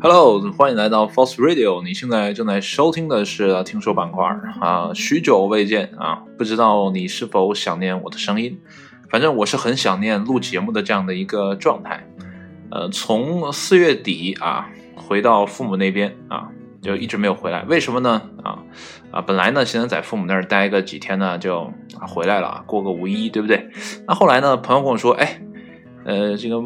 Hello，欢迎来到 False Radio。你现在正在收听的是听说板块啊，许久未见啊，不知道你是否想念我的声音？反正我是很想念录节目的这样的一个状态。呃，从四月底啊回到父母那边啊，就一直没有回来。为什么呢？啊啊，本来呢现在在父母那儿待个几天呢，就回来了，过个五一，对不对？那后来呢，朋友跟我说，哎，呃，这个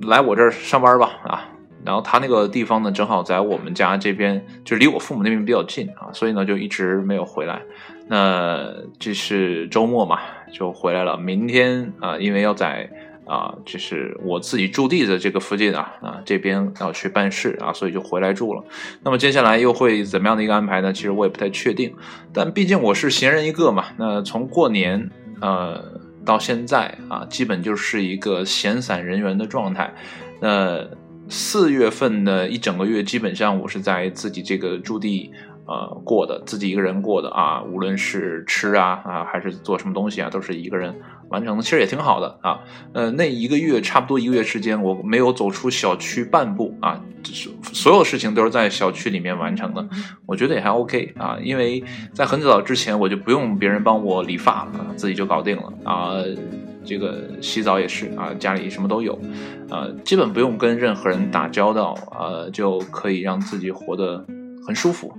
来我这儿上班吧，啊。然后他那个地方呢，正好在我们家这边，就离我父母那边比较近啊，所以呢就一直没有回来。那这是周末嘛，就回来了。明天啊，因为要在啊，就是我自己驻地的这个附近啊啊这边要去办事啊，所以就回来住了。那么接下来又会怎么样的一个安排呢？其实我也不太确定。但毕竟我是闲人一个嘛，那从过年呃到现在啊，基本就是一个闲散人员的状态。那四月份的一整个月，基本上我是在自己这个驻地，呃，过的，自己一个人过的啊。无论是吃啊啊，还是做什么东西啊，都是一个人完成的，其实也挺好的啊。呃，那一个月差不多一个月时间，我没有走出小区半步啊，是所有事情都是在小区里面完成的，我觉得也还 OK 啊。因为在很早之前，我就不用别人帮我理发了，自己就搞定了啊。这个洗澡也是啊，家里什么都有，呃，基本不用跟任何人打交道，呃，就可以让自己活得很舒服，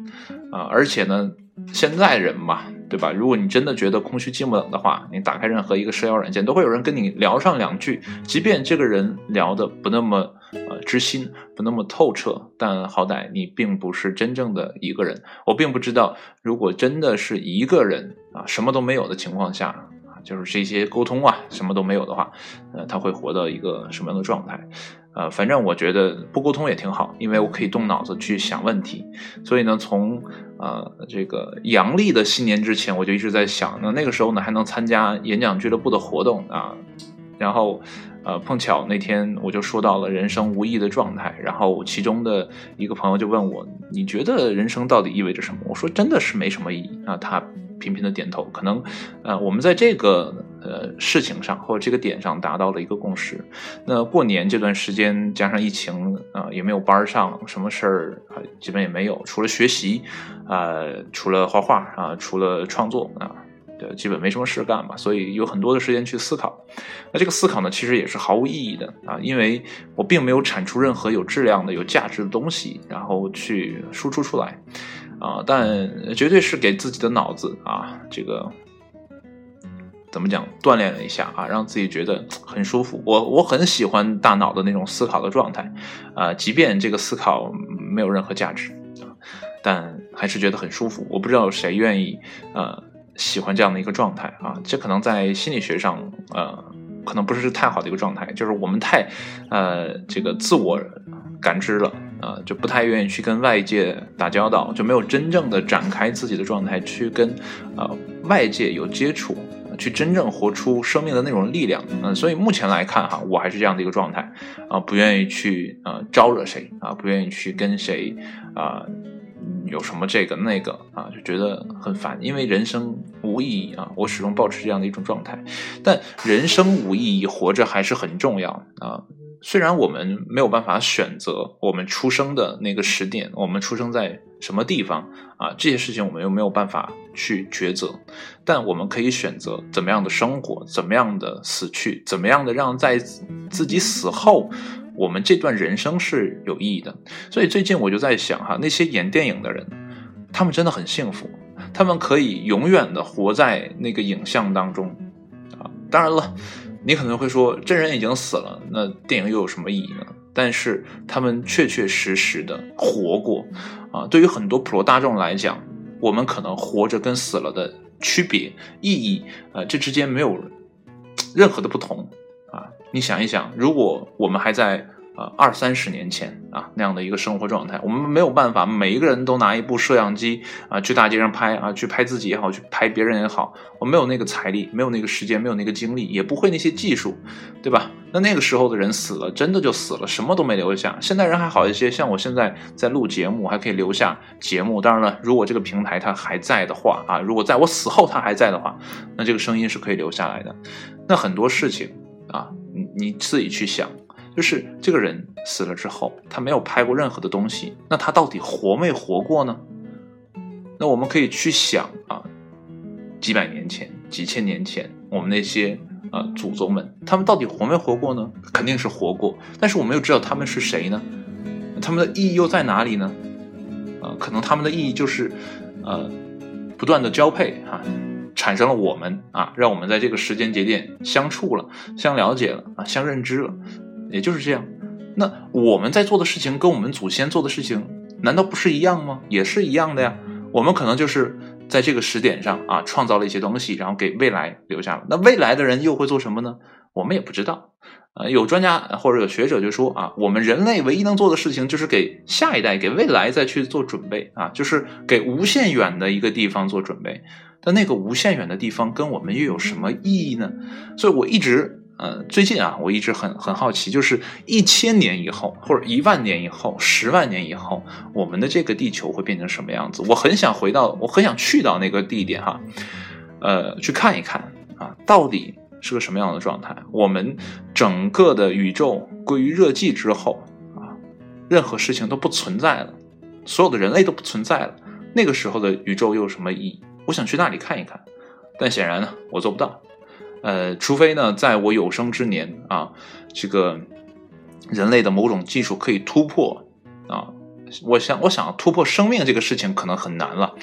啊，而且呢，现在人嘛，对吧？如果你真的觉得空虚寂寞冷的话，你打开任何一个社交软件，都会有人跟你聊上两句，即便这个人聊的不那么呃知心，不那么透彻，但好歹你并不是真正的一个人。我并不知道，如果真的是一个人啊，什么都没有的情况下。就是这些沟通啊，什么都没有的话，呃，他会活到一个什么样的状态？呃，反正我觉得不沟通也挺好，因为我可以动脑子去想问题。所以呢，从呃这个阳历的新年之前，我就一直在想，那那个时候呢，还能参加演讲俱乐部的活动啊。然后，呃，碰巧那天我就说到了人生无意义的状态，然后其中的一个朋友就问我，你觉得人生到底意味着什么？我说真的是没什么意义啊。他。频频的点头，可能，呃，我们在这个呃事情上或者这个点上达到了一个共识。那过年这段时间加上疫情啊，也没有班上，什么事儿啊，基本也没有，除了学习，啊，除了画画啊，除了创作啊，对，基本没什么事干嘛，所以有很多的时间去思考。那这个思考呢，其实也是毫无意义的啊，因为我并没有产出任何有质量的、有价值的东西，然后去输出出来。啊，但绝对是给自己的脑子啊，这个怎么讲，锻炼了一下啊，让自己觉得很舒服。我我很喜欢大脑的那种思考的状态，啊，即便这个思考没有任何价值啊，但还是觉得很舒服。我不知道谁愿意呃喜欢这样的一个状态啊，这可能在心理学上呃可能不是太好的一个状态，就是我们太呃这个自我感知了。啊，就不太愿意去跟外界打交道，就没有真正的展开自己的状态去跟，呃，外界有接触，去真正活出生命的那种力量。嗯，所以目前来看哈，我还是这样的一个状态，啊，不愿意去呃招惹谁，啊，不愿意去跟谁，啊，有什么这个那个，啊，就觉得很烦，因为人生无意义啊，我始终保持这样的一种状态。但人生无意义，活着还是很重要啊。虽然我们没有办法选择我们出生的那个时点，我们出生在什么地方啊，这些事情我们又没有办法去抉择，但我们可以选择怎么样的生活，怎么样的死去，怎么样的让在自己死后，我们这段人生是有意义的。所以最近我就在想哈，那些演电影的人，他们真的很幸福，他们可以永远的活在那个影像当中啊。当然了。你可能会说，真人已经死了，那电影又有什么意义呢？但是他们确确实实的活过，啊，对于很多普罗大众来讲，我们可能活着跟死了的区别、意义，呃，这之间没有任何的不同，啊，你想一想，如果我们还在。呃，二三十年前啊，那样的一个生活状态，我们没有办法，每一个人都拿一部摄像机啊，去大街上拍啊，去拍自己也好，去拍别人也好，我没有那个财力，没有那个时间，没有那个精力，也不会那些技术，对吧？那那个时候的人死了，真的就死了，什么都没留下。现在人还好一些，像我现在在录节目，还可以留下节目。当然了，如果这个平台它还在的话啊，如果在我死后它还在的话，那这个声音是可以留下来的。那很多事情啊，你你自己去想。就是这个人死了之后，他没有拍过任何的东西，那他到底活没活过呢？那我们可以去想啊，几百年前、几千年前，我们那些呃祖宗们，他们到底活没活过呢？肯定是活过，但是我们又知道他们是谁呢？他们的意义又在哪里呢？呃，可能他们的意义就是，呃，不断的交配啊，产生了我们啊，让我们在这个时间节点相处了、相了解了啊、相认知了，也就是这样。那我们在做的事情跟我们祖先做的事情难道不是一样吗？也是一样的呀。我们可能就是在这个时点上啊，创造了一些东西，然后给未来留下了。那未来的人又会做什么呢？我们也不知道。呃，有专家或者有学者就说啊，我们人类唯一能做的事情就是给下一代、给未来再去做准备啊，就是给无限远的一个地方做准备。但那个无限远的地方跟我们又有什么意义呢？所以我一直呃，最近啊，我一直很很好奇，就是一千年以后，或者一万年以后、十万年以后，我们的这个地球会变成什么样子？我很想回到，我很想去到那个地点哈，呃，去看一看啊，到底。是个什么样的状态？我们整个的宇宙归于热寂之后啊，任何事情都不存在了，所有的人类都不存在了。那个时候的宇宙又有什么意义？我想去那里看一看，但显然呢，我做不到。呃，除非呢，在我有生之年啊，这个人类的某种技术可以突破啊，我想，我想突破生命这个事情可能很难了，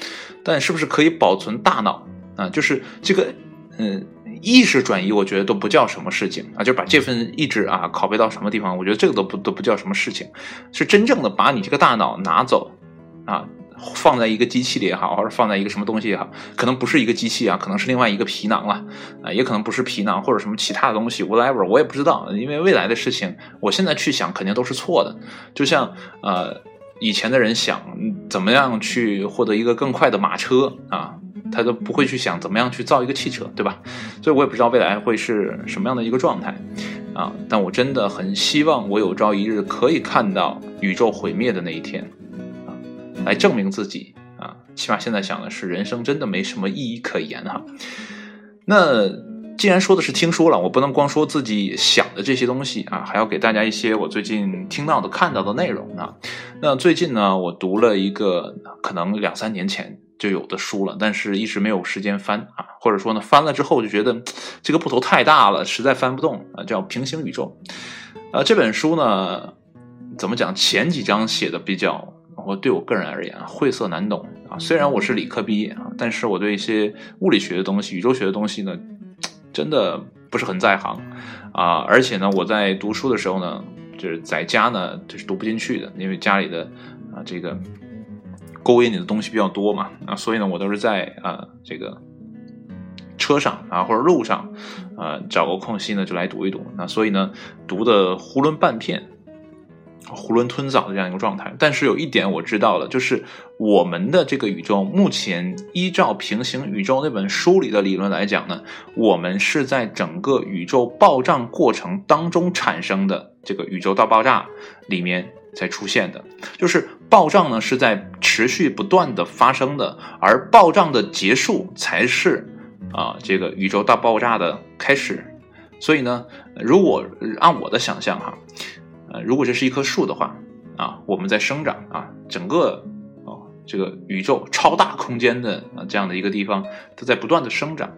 但是不是可以保存大脑啊？就是这个，嗯。意识转移，我觉得都不叫什么事情啊，就把这份意志啊拷贝到什么地方，我觉得这个都不都不叫什么事情，是真正的把你这个大脑拿走啊，放在一个机器里也好，或者放在一个什么东西也好，可能不是一个机器啊，可能是另外一个皮囊了啊，也可能不是皮囊或者什么其他的东西，whatever，我也不知道，因为未来的事情，我现在去想肯定都是错的，就像呃以前的人想怎么样去获得一个更快的马车啊。他都不会去想怎么样去造一个汽车，对吧？所以我也不知道未来会是什么样的一个状态啊！但我真的很希望我有朝一日可以看到宇宙毁灭的那一天，来证明自己啊！起码现在想的是，人生真的没什么意义可言哈。那既然说的是听说了，我不能光说自己想的这些东西啊，还要给大家一些我最近听到的、看到的内容啊。那最近呢，我读了一个可能两三年前。就有的书了，但是一直没有时间翻啊，或者说呢，翻了之后就觉得这个部头太大了，实在翻不动啊。叫《平行宇宙》啊，这本书呢，怎么讲？前几章写的比较，我对我个人而言晦涩难懂啊。虽然我是理科毕业啊，但是我对一些物理学的东西、宇宙学的东西呢，真的不是很在行啊。而且呢，我在读书的时候呢，就是在家呢，就是读不进去的，因为家里的啊这个。勾引你的东西比较多嘛啊，所以呢，我都是在啊这个车上啊或者路上啊找个空隙呢就来读一读。那所以呢，读的囫囵半片，囫囵吞枣的这样一个状态。但是有一点我知道了，就是我们的这个宇宙目前依照平行宇宙那本书里的理论来讲呢，我们是在整个宇宙爆炸过程当中产生的这个宇宙大爆炸里面。才出现的，就是暴胀呢，是在持续不断的发生的，而暴胀的结束才是啊，这个宇宙大爆炸的开始。所以呢，如果按我的想象哈，呃，如果这是一棵树的话啊，我们在生长啊，整个哦这个宇宙超大空间的啊这样的一个地方，它在不断的生长。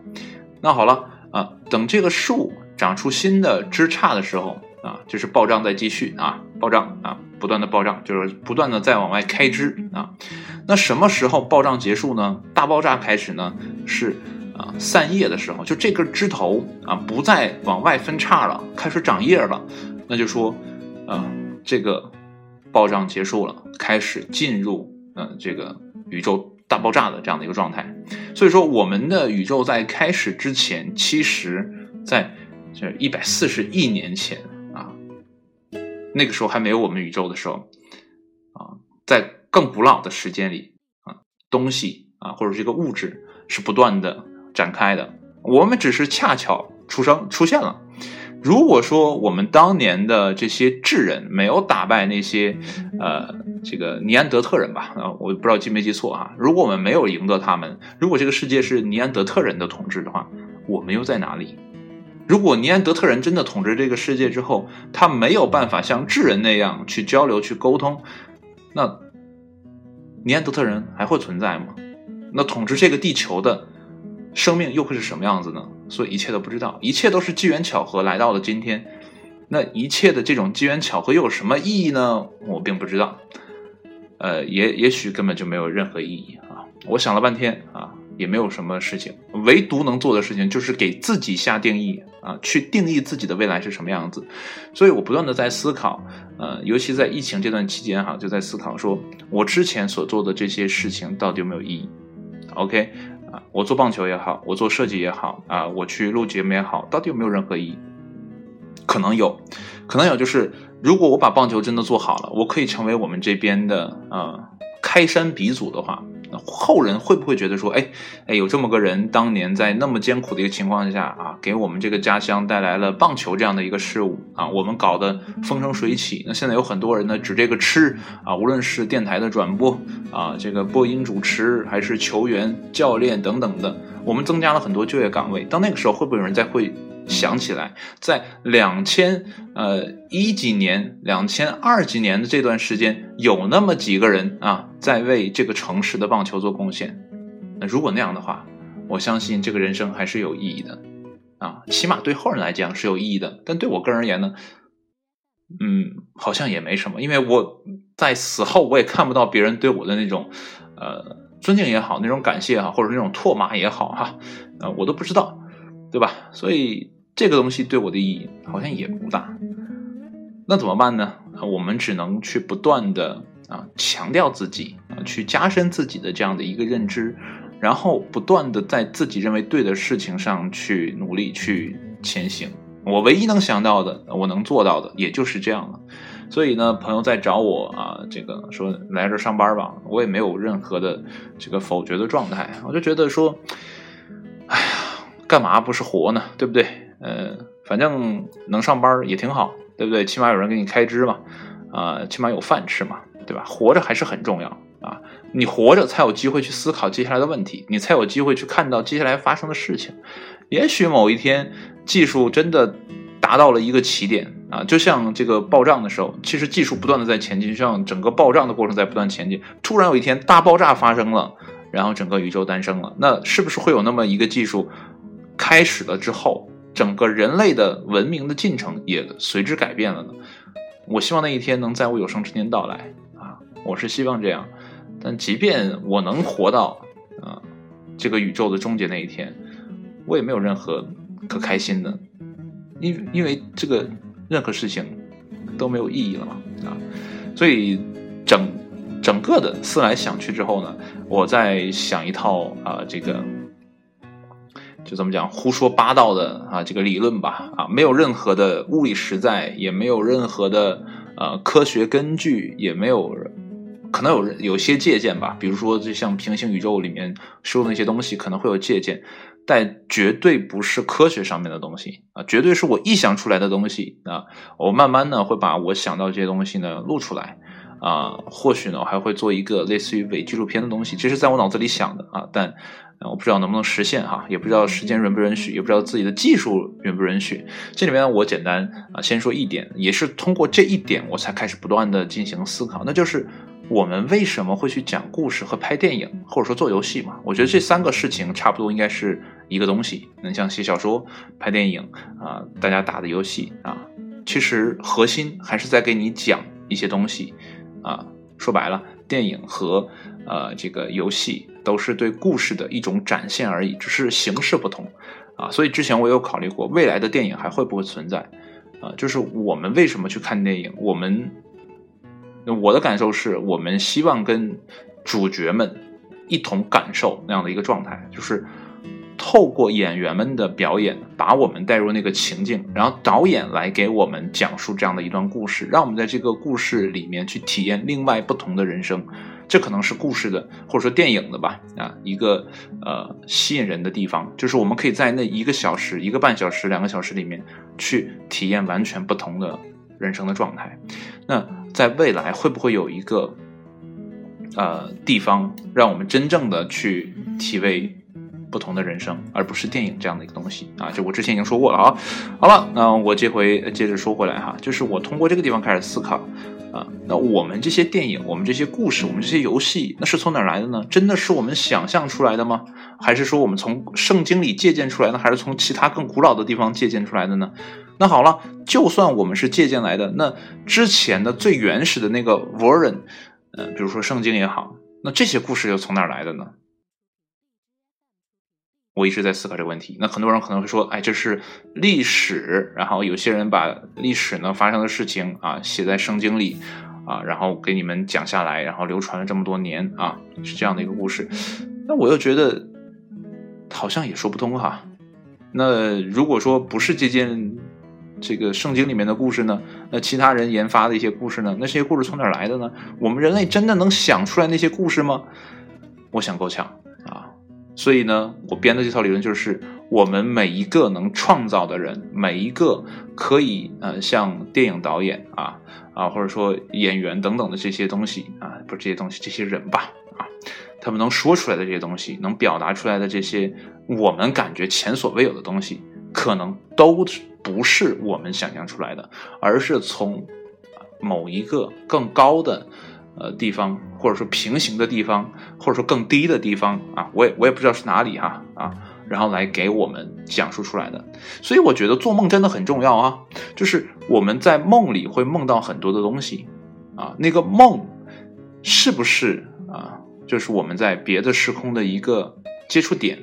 那好了啊，等这个树长出新的枝杈的时候啊，就是暴胀在继续啊，暴胀啊。不断的暴胀，就是不断的在往外开枝啊。那什么时候暴胀结束呢？大爆炸开始呢？是啊，散叶的时候，就这根枝头啊，不再往外分叉了，开始长叶了。那就说啊，这个暴胀结束了，开始进入嗯这个宇宙大爆炸的这样的一个状态。所以说，我们的宇宙在开始之前，其实在这一百四十亿年前啊。那个时候还没有我们宇宙的时候，啊，在更古老的时间里啊，东西啊或者这个物质是不断的展开的，我们只是恰巧出生出现了。如果说我们当年的这些智人没有打败那些呃这个尼安德特人吧，啊，我不知道记没记错啊。如果我们没有赢得他们，如果这个世界是尼安德特人的统治的话，我们又在哪里？如果尼安德特人真的统治这个世界之后，他没有办法像智人那样去交流、去沟通，那尼安德特人还会存在吗？那统治这个地球的生命又会是什么样子呢？所以一切都不知道，一切都是机缘巧合来到了今天。那一切的这种机缘巧合又有什么意义呢？我并不知道。呃，也也许根本就没有任何意义啊！我想了半天啊。也没有什么事情，唯独能做的事情就是给自己下定义啊，去定义自己的未来是什么样子。所以我不断的在思考，呃，尤其在疫情这段期间哈，就在思考说，我之前所做的这些事情到底有没有意义？OK，我做棒球也好，我做设计也好，啊，我去录节目也好，到底有没有任何意义？可能有，可能有，就是如果我把棒球真的做好了，我可以成为我们这边的呃开山鼻祖的话。后人会不会觉得说，哎，哎，有这么个人，当年在那么艰苦的一个情况下啊，给我们这个家乡带来了棒球这样的一个事物啊，我们搞得风生水起。那现在有很多人呢，指这个吃啊，无论是电台的转播啊，这个播音主持，还是球员、教练等等的，我们增加了很多就业岗位。到那个时候，会不会有人再会？想起来，在两千呃一几年、两千二几年的这段时间，有那么几个人啊，在为这个城市的棒球做贡献。那如果那样的话，我相信这个人生还是有意义的啊，起码对后人来讲是有意义的。但对我个人而言呢，嗯，好像也没什么，因为我在死后我也看不到别人对我的那种呃尊敬也好，那种感谢啊，或者那种唾骂也好哈，呃，我都不知道，对吧？所以。这个东西对我的意义好像也不大，那怎么办呢？我们只能去不断的啊强调自己啊，去加深自己的这样的一个认知，然后不断的在自己认为对的事情上去努力去前行。我唯一能想到的，我能做到的也就是这样了。所以呢，朋友在找我啊，这个说来这上班吧，我也没有任何的这个否决的状态，我就觉得说，哎呀，干嘛不是活呢？对不对？呃，反正能上班也挺好，对不对？起码有人给你开支嘛，啊，起码有饭吃嘛，对吧？活着还是很重要啊！你活着才有机会去思考接下来的问题，你才有机会去看到接下来发生的事情。也许某一天技术真的达到了一个起点啊，就像这个爆炸的时候，其实技术不断的在前进，像整个爆炸的过程在不断前进。突然有一天大爆炸发生了，然后整个宇宙诞生了，那是不是会有那么一个技术开始了之后？整个人类的文明的进程也随之改变了呢。我希望那一天能在我有生之年到来啊！我是希望这样。但即便我能活到啊这个宇宙的终结那一天，我也没有任何可开心的，因因为这个任何事情都没有意义了嘛啊！所以整整个的思来想去之后呢，我在想一套啊这个。就这么讲，胡说八道的啊，这个理论吧，啊，没有任何的物理实在，也没有任何的呃科学根据，也没有可能有有些借鉴吧，比如说就像平行宇宙里面说的那些东西，可能会有借鉴，但绝对不是科学上面的东西啊，绝对是我臆想出来的东西啊。我慢慢呢会把我想到这些东西呢录出来啊，或许呢我还会做一个类似于伪纪录片的东西，这是在我脑子里想的啊，但。我不知道能不能实现哈，也不知道时间允不允许，也不知道自己的技术允不允许。这里面我简单啊，先说一点，也是通过这一点，我才开始不断的进行思考，那就是我们为什么会去讲故事和拍电影，或者说做游戏嘛？我觉得这三个事情差不多应该是一个东西。能像写小说、拍电影啊，大家打的游戏啊，其实核心还是在给你讲一些东西啊。说白了，电影和呃这个游戏。都是对故事的一种展现而已，只是形式不同，啊，所以之前我有考虑过，未来的电影还会不会存在，啊，就是我们为什么去看电影？我们我的感受是我们希望跟主角们一同感受那样的一个状态，就是透过演员们的表演，把我们带入那个情境，然后导演来给我们讲述这样的一段故事，让我们在这个故事里面去体验另外不同的人生。这可能是故事的，或者说电影的吧，啊，一个呃吸引人的地方，就是我们可以在那一个小时、一个半小时、两个小时里面去体验完全不同的人生的状态。那在未来会不会有一个呃地方，让我们真正的去体味？不同的人生，而不是电影这样的一个东西啊。就我之前已经说过了啊。好了，那我这回接着说回来哈，就是我通过这个地方开始思考啊，那我们这些电影，我们这些故事，我们这些游戏，那是从哪来的呢？真的是我们想象出来的吗？还是说我们从圣经里借鉴出来的？还是从其他更古老的地方借鉴出来的呢？那好了，就算我们是借鉴来的，那之前的最原始的那个 Warren，呃，比如说圣经也好，那这些故事又从哪来的呢？我一直在思考这个问题。那很多人可能会说，哎，这是历史，然后有些人把历史呢发生的事情啊写在圣经里啊，然后给你们讲下来，然后流传了这么多年啊，是这样的一个故事。那我又觉得好像也说不通哈。那如果说不是借鉴这个圣经里面的故事呢，那其他人研发的一些故事呢，那些故事从哪来的呢？我们人类真的能想出来那些故事吗？我想够呛。所以呢，我编的这套理论就是，我们每一个能创造的人，每一个可以呃像电影导演啊啊，或者说演员等等的这些东西啊，不是这些东西，这些人吧啊，他们能说出来的这些东西，能表达出来的这些我们感觉前所未有的东西，可能都不是我们想象出来的，而是从某一个更高的。呃，地方或者说平行的地方，或者说更低的地方啊，我也我也不知道是哪里哈啊，然后来给我们讲述出来的。所以我觉得做梦真的很重要啊，就是我们在梦里会梦到很多的东西啊，那个梦是不是啊，就是我们在别的时空的一个接触点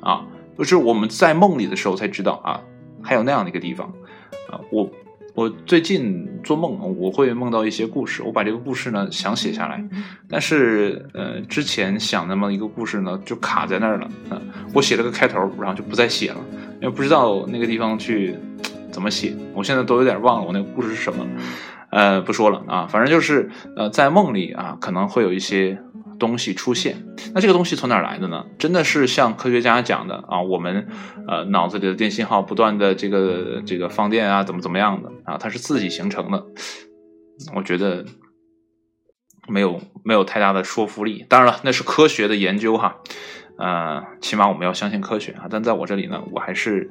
啊，就是我们在梦里的时候才知道啊，还有那样的一个地方啊，我。我最近做梦，我会梦到一些故事。我把这个故事呢想写下来，但是呃，之前想那么一个故事呢就卡在那儿了。嗯，我写了个开头，然后就不再写了，因为不知道那个地方去怎么写。我现在都有点忘了我那个故事是什么。呃，不说了啊，反正就是呃，在梦里啊，可能会有一些。东西出现，那这个东西从哪来的呢？真的是像科学家讲的啊，我们呃脑子里的电信号不断的这个这个放电啊，怎么怎么样的啊，它是自己形成的？我觉得没有没有太大的说服力。当然了，那是科学的研究哈，呃，起码我们要相信科学啊。但在我这里呢，我还是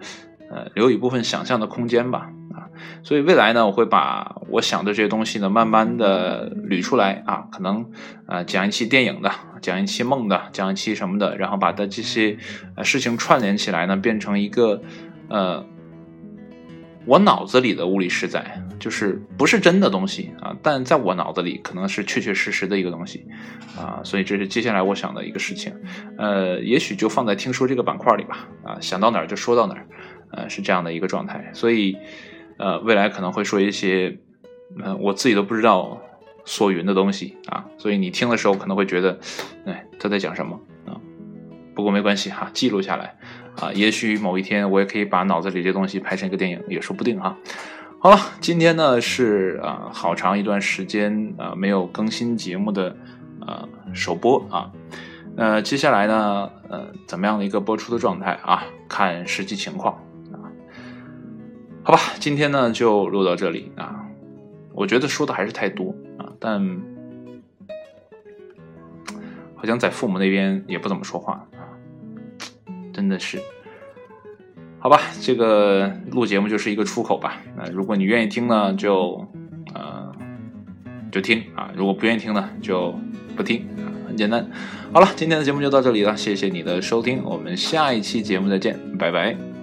呃留一部分想象的空间吧。啊所以未来呢，我会把我想的这些东西呢，慢慢的捋出来啊，可能呃讲一期电影的，讲一期梦的，讲一期什么的，然后把它这些呃事情串联起来呢，变成一个呃我脑子里的物理实在，就是不是真的东西啊，但在我脑子里可能是确确实实的一个东西啊，所以这是接下来我想的一个事情，呃，也许就放在听说这个板块里吧，啊，想到哪儿就说到哪儿，呃，是这样的一个状态，所以。呃，未来可能会说一些，嗯，我自己都不知道所云的东西啊，所以你听的时候可能会觉得，哎，他在讲什么啊？不过没关系哈，记录下来啊，也许某一天我也可以把脑子里这东西拍成一个电影，也说不定哈。好了，今天呢是啊，好长一段时间啊没有更新节目的呃首播啊，呃，接下来呢，呃，怎么样的一个播出的状态啊？看实际情况。好吧，今天呢就录到这里啊。我觉得说的还是太多啊，但好像在父母那边也不怎么说话啊，真的是。好吧，这个录节目就是一个出口吧。那如果你愿意听呢，就呃就听啊；如果不愿意听呢，就不听啊，很简单。好了，今天的节目就到这里了，谢谢你的收听，我们下一期节目再见，拜拜。